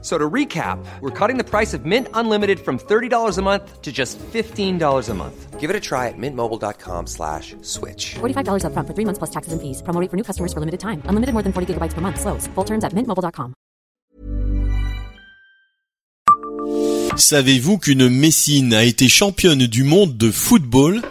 So to recap, we're cutting the price of Mint Unlimited from $30 a month to just $15 a month. Give it a try at mintmobile.com slash switch. $45 upfront for three months plus taxes and fees. Promo rate for new customers for limited time. Unlimited more than 40 gigabytes per month. Slows. Full terms at mintmobile.com. Savez-vous qu'une Messine a été championne du monde de football?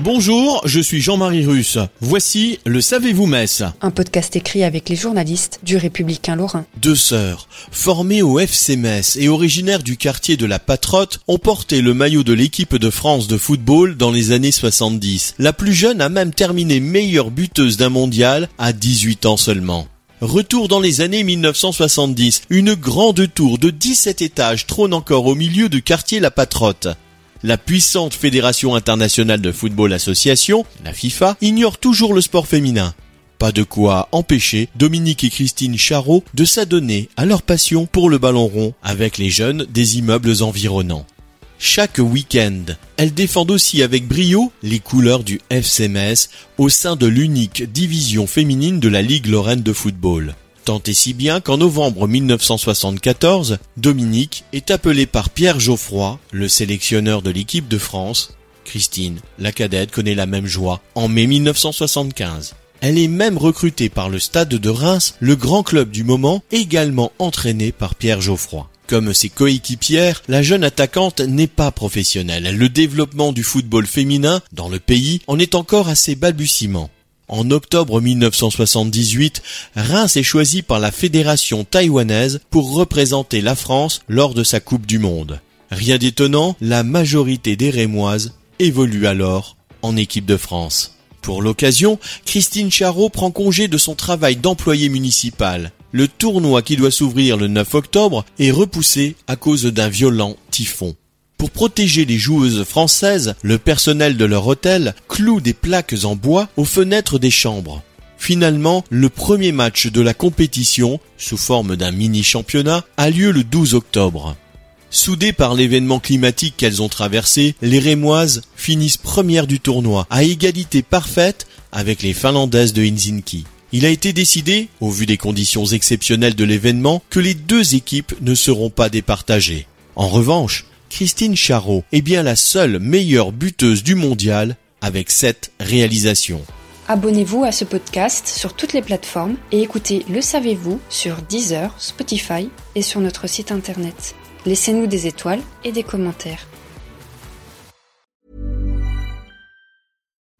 Bonjour, je suis Jean-Marie Russe. Voici le Savez-vous Metz Un podcast écrit avec les journalistes du Républicain Lorrain. Deux sœurs, formées au FC Metz et originaires du quartier de la Patrotte, ont porté le maillot de l'équipe de France de football dans les années 70. La plus jeune a même terminé meilleure buteuse d'un mondial à 18 ans seulement. Retour dans les années 1970, une grande tour de 17 étages trône encore au milieu du quartier La Patrotte. La puissante Fédération internationale de football association, la FIFA, ignore toujours le sport féminin. Pas de quoi empêcher Dominique et Christine Charot de s'adonner à leur passion pour le ballon rond avec les jeunes des immeubles environnants. Chaque week-end, elles défendent aussi avec brio les couleurs du FCMS au sein de l'unique division féminine de la Ligue Lorraine de football. Tant et si bien qu'en novembre 1974, Dominique est appelée par Pierre Geoffroy, le sélectionneur de l'équipe de France. Christine, la cadette, connaît la même joie en mai 1975. Elle est même recrutée par le Stade de Reims, le grand club du moment, également entraîné par Pierre Geoffroy. Comme ses coéquipières, la jeune attaquante n'est pas professionnelle. Le développement du football féminin dans le pays en est encore assez balbutiement. En octobre 1978, Reims est choisi par la fédération taïwanaise pour représenter la France lors de sa Coupe du Monde. Rien d'étonnant, la majorité des Rémoises évolue alors en équipe de France. Pour l'occasion, Christine Charot prend congé de son travail d'employé municipal. Le tournoi qui doit s'ouvrir le 9 octobre est repoussé à cause d'un violent typhon. Pour protéger les joueuses françaises, le personnel de leur hôtel cloue des plaques en bois aux fenêtres des chambres. Finalement, le premier match de la compétition, sous forme d'un mini-championnat, a lieu le 12 octobre. Soudées par l'événement climatique qu'elles ont traversé, les Rémoises finissent premières du tournoi, à égalité parfaite avec les Finlandaises de Helsinki. Il a été décidé, au vu des conditions exceptionnelles de l'événement, que les deux équipes ne seront pas départagées. En revanche, Christine Charot est bien la seule meilleure buteuse du mondial avec cette réalisation. Abonnez-vous à ce podcast sur toutes les plateformes et écoutez Le Savez-vous sur Deezer, Spotify et sur notre site internet. Laissez-nous des étoiles et des commentaires.